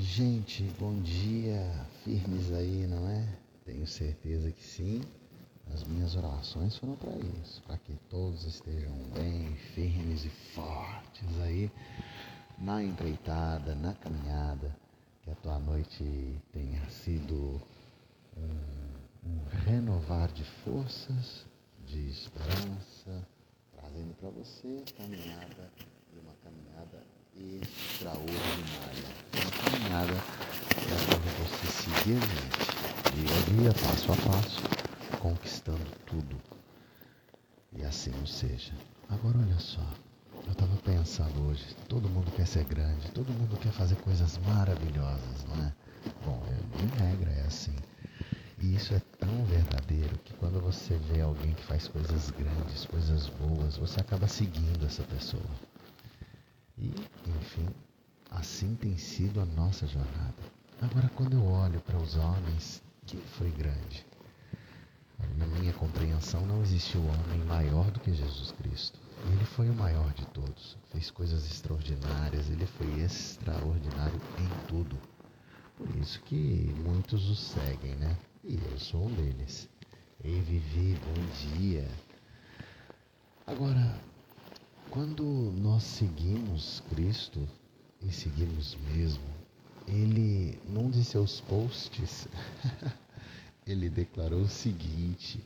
Gente, bom dia. Firmes aí, não é? Tenho certeza que sim. As minhas orações foram para isso, para que todos estejam bem, firmes e fortes aí na empreitada, na caminhada, que a tua noite tenha sido um, um renovar de forças, de esperança, trazendo para você caminhada e uma caminhada extraordinária. Uma caminhada para seguir adiante, dia a dia, passo a passo, conquistando tudo. E assim não seja. Agora olha só, eu estava pensando hoje, todo mundo quer ser grande, todo mundo quer fazer coisas maravilhosas, não é? Bom, de regra é assim. E isso é tão verdadeiro que quando você vê alguém que faz coisas grandes, coisas boas, você acaba seguindo essa pessoa. E, enfim, assim tem sido a nossa jornada. Agora, quando eu olho para os homens, quem foi grande? Na minha compreensão, não existiu homem maior do que Jesus Cristo. Ele foi o maior de todos, fez coisas extraordinárias, ele foi extraordinário em tudo. Por isso que muitos o seguem, né? E eu sou um deles. Ei, Vivi, bom dia. Agora, quando nós seguimos Cristo, e seguimos mesmo, ele, num de seus posts, ele declarou o seguinte,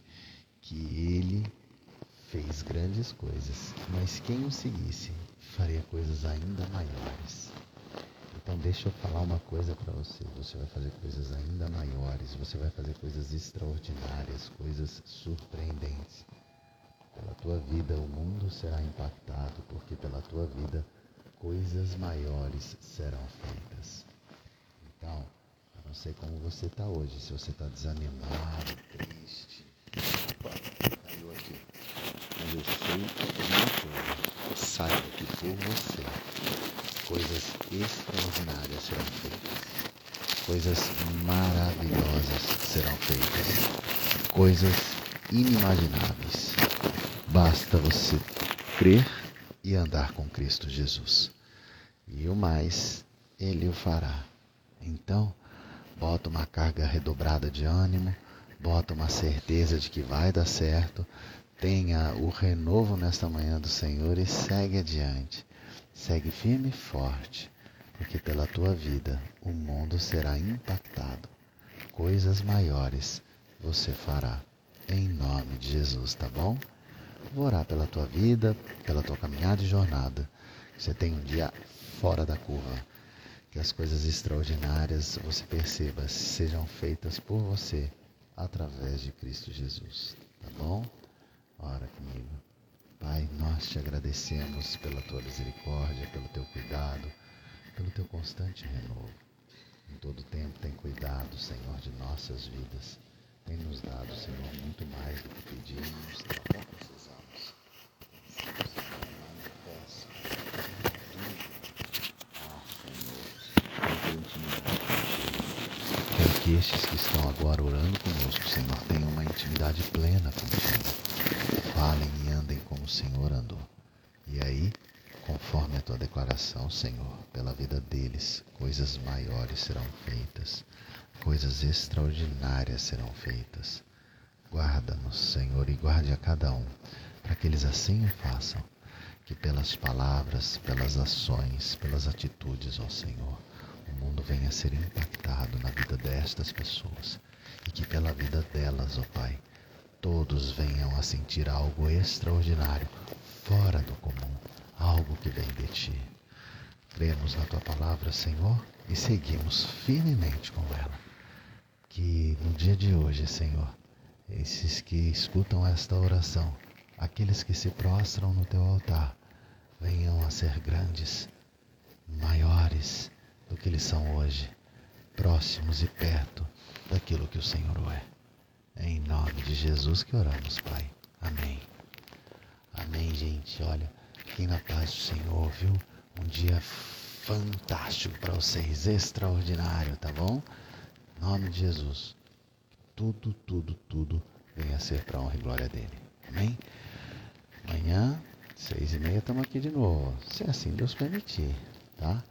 que ele fez grandes coisas, mas quem o seguisse faria coisas ainda maiores. Então deixa eu falar uma coisa para você, você vai fazer coisas ainda maiores, você vai fazer coisas extraordinárias, coisas surpreendentes. Pela tua vida o mundo será impactado, porque pela tua vida coisas maiores serão feitas. Então, eu não sei como você está hoje, se você está desanimado, triste. Opa, caiu aqui. Mas eu sei uma coisa, saiba que por você coisas extraordinárias serão feitas. Coisas maravilhosas serão feitas. Coisas inimagináveis. Basta você crer e andar com Cristo Jesus. E o mais, Ele o fará. Então, bota uma carga redobrada de ânimo, bota uma certeza de que vai dar certo, tenha o renovo nesta manhã do Senhor e segue adiante. Segue firme e forte, porque pela tua vida o mundo será impactado. Coisas maiores você fará. Em nome de Jesus, tá bom? Vou orar pela tua vida, pela tua caminhada e jornada. Você tenha um dia fora da curva. Que as coisas extraordinárias você perceba sejam feitas por você através de Cristo Jesus. Tá bom? Ora comigo. Pai, nós te agradecemos pela tua misericórdia, pelo teu cuidado, pelo teu constante renovo. Em todo tempo tem cuidado, Senhor, de nossas vidas. Tem nos dado, Senhor, muito mais do que pedimos, do que precisamos. Quero estes que estão agora orando conosco, Senhor, tenham uma intimidade plena contigo. Falem e andem como o Senhor andou. E aí, conforme a tua declaração, Senhor, pela vida deles, coisas maiores serão feitas, coisas extraordinárias serão feitas. Guarda-nos, Senhor, e guarde a cada um para que eles assim o façam, que pelas palavras, pelas ações, pelas atitudes, ó Senhor, mundo venha a ser impactado na vida destas pessoas e que pela vida delas, ó Pai, todos venham a sentir algo extraordinário, fora do comum, algo que vem de Ti. Cremos na Tua palavra, Senhor, e seguimos firmemente com ela. Que no dia de hoje, Senhor, esses que escutam esta oração aqueles que se prostram no teu altar venham a ser grandes, maiores do que eles são hoje, próximos e perto daquilo que o Senhor é. Em nome de Jesus que oramos, Pai. Amém. Amém, gente. Olha, fiquem na paz do Senhor, viu? Um dia fantástico para vocês, extraordinário, tá bom? Em nome de Jesus. Tudo, tudo, tudo venha a ser para honra e glória dele. Amém? Amanhã, seis e meia, estamos aqui de novo. Se assim Deus permitir, tá?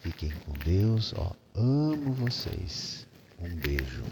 Fiquem com Deus, ó, amo vocês. Um beijo.